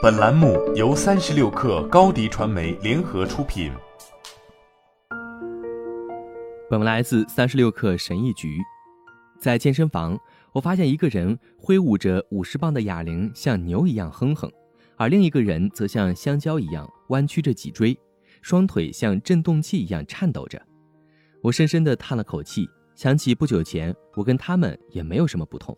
本栏目由三十六氪高低传媒联合出品。本文来自三十六氪神医局。在健身房，我发现一个人挥舞着五十磅的哑铃，像牛一样哼哼，而另一个人则像香蕉一样弯曲着脊椎，双腿像振动器一样颤抖着。我深深地叹了口气，想起不久前我跟他们也没有什么不同。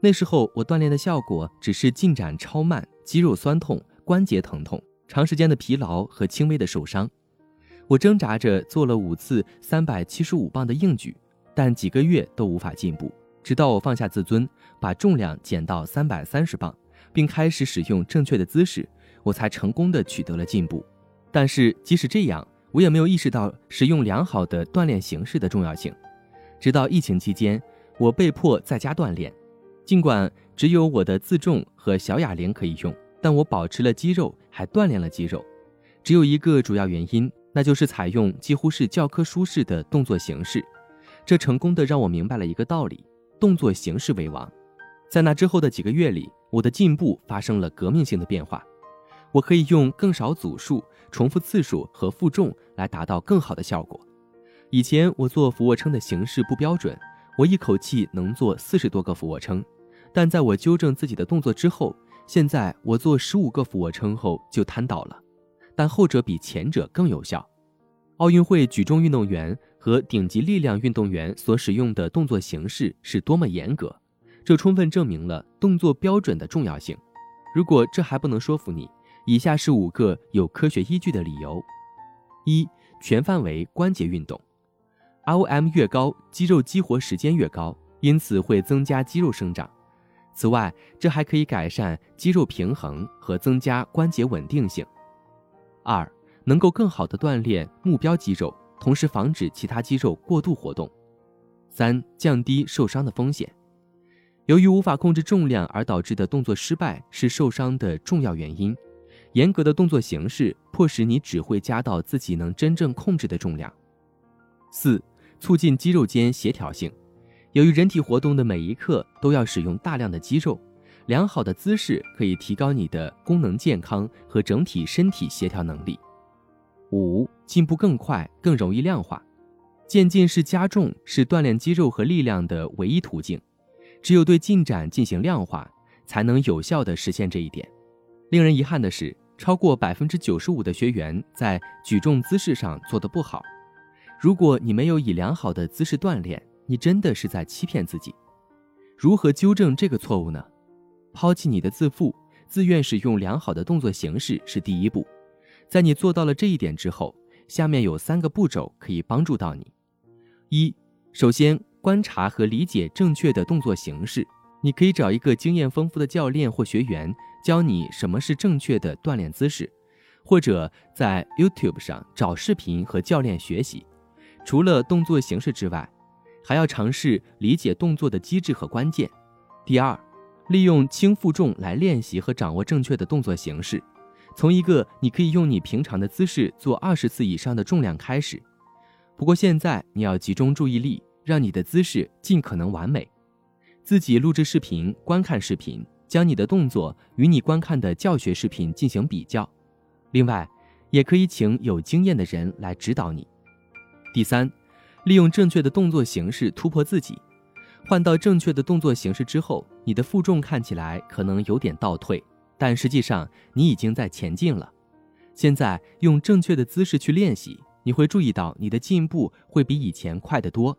那时候我锻炼的效果只是进展超慢，肌肉酸痛、关节疼痛、长时间的疲劳和轻微的受伤。我挣扎着做了五次三百七十五磅的硬举，但几个月都无法进步。直到我放下自尊，把重量减到三百三十磅，并开始使用正确的姿势，我才成功的取得了进步。但是即使这样，我也没有意识到使用良好的锻炼形式的重要性。直到疫情期间，我被迫在家锻炼。尽管只有我的自重和小哑铃可以用，但我保持了肌肉，还锻炼了肌肉。只有一个主要原因，那就是采用几乎是教科书式的动作形式。这成功的让我明白了一个道理：动作形式为王。在那之后的几个月里，我的进步发生了革命性的变化。我可以用更少组数、重复次数和负重来达到更好的效果。以前我做俯卧撑的形式不标准，我一口气能做四十多个俯卧撑。但在我纠正自己的动作之后，现在我做十五个俯卧撑后就瘫倒了，但后者比前者更有效。奥运会举重运动员和顶级力量运动员所使用的动作形式是多么严格，这充分证明了动作标准的重要性。如果这还不能说服你，以下是五个有科学依据的理由：一、全范围关节运动，ROM 越高，肌肉激活时间越高，因此会增加肌肉生长。此外，这还可以改善肌肉平衡和增加关节稳定性。二，能够更好地锻炼目标肌肉，同时防止其他肌肉过度活动。三，降低受伤的风险。由于无法控制重量而导致的动作失败是受伤的重要原因。严格的动作形式迫使你只会加到自己能真正控制的重量。四，促进肌肉间协调性。由于人体活动的每一刻都要使用大量的肌肉，良好的姿势可以提高你的功能健康和整体身体协调能力。五、进步更快，更容易量化。渐进式加重是锻炼肌肉和力量的唯一途径，只有对进展进行量化，才能有效地实现这一点。令人遗憾的是，超过百分之九十五的学员在举重姿势上做得不好。如果你没有以良好的姿势锻炼，你真的是在欺骗自己。如何纠正这个错误呢？抛弃你的自负，自愿使用良好的动作形式是第一步。在你做到了这一点之后，下面有三个步骤可以帮助到你：一、首先观察和理解正确的动作形式。你可以找一个经验丰富的教练或学员教你什么是正确的锻炼姿势，或者在 YouTube 上找视频和教练学习。除了动作形式之外，还要尝试理解动作的机制和关键。第二，利用轻负重来练习和掌握正确的动作形式。从一个你可以用你平常的姿势做二十次以上的重量开始。不过现在你要集中注意力，让你的姿势尽可能完美。自己录制视频，观看视频，将你的动作与你观看的教学视频进行比较。另外，也可以请有经验的人来指导你。第三。利用正确的动作形式突破自己，换到正确的动作形式之后，你的负重看起来可能有点倒退，但实际上你已经在前进了。现在用正确的姿势去练习，你会注意到你的进步会比以前快得多。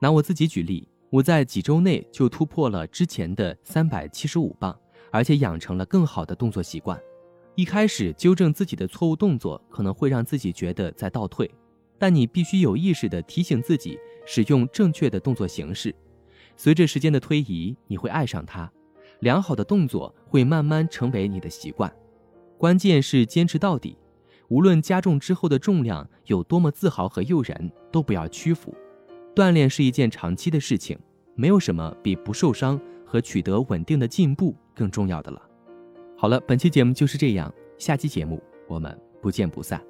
拿我自己举例，我在几周内就突破了之前的三百七十五磅，而且养成了更好的动作习惯。一开始纠正自己的错误动作，可能会让自己觉得在倒退。但你必须有意识地提醒自己使用正确的动作形式。随着时间的推移，你会爱上它。良好的动作会慢慢成为你的习惯。关键是坚持到底。无论加重之后的重量有多么自豪和诱人，都不要屈服。锻炼是一件长期的事情，没有什么比不受伤和取得稳定的进步更重要的了。好了，本期节目就是这样，下期节目我们不见不散。